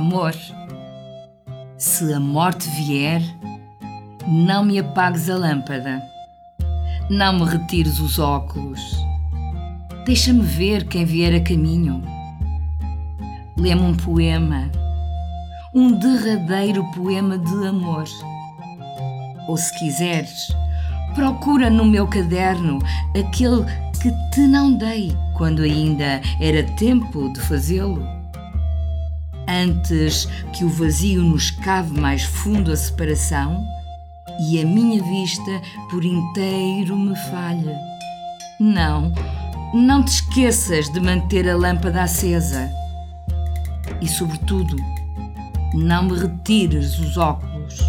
Amor, se a morte vier, não me apagues a lâmpada, não me retires os óculos, deixa-me ver quem vier a caminho. Lê-me um poema, um derradeiro poema de amor. Ou se quiseres, procura no meu caderno aquele que te não dei quando ainda era tempo de fazê-lo. Antes que o vazio nos cave mais fundo a separação e a minha vista por inteiro me falhe. Não, não te esqueças de manter a lâmpada acesa. E, sobretudo, não me retires os óculos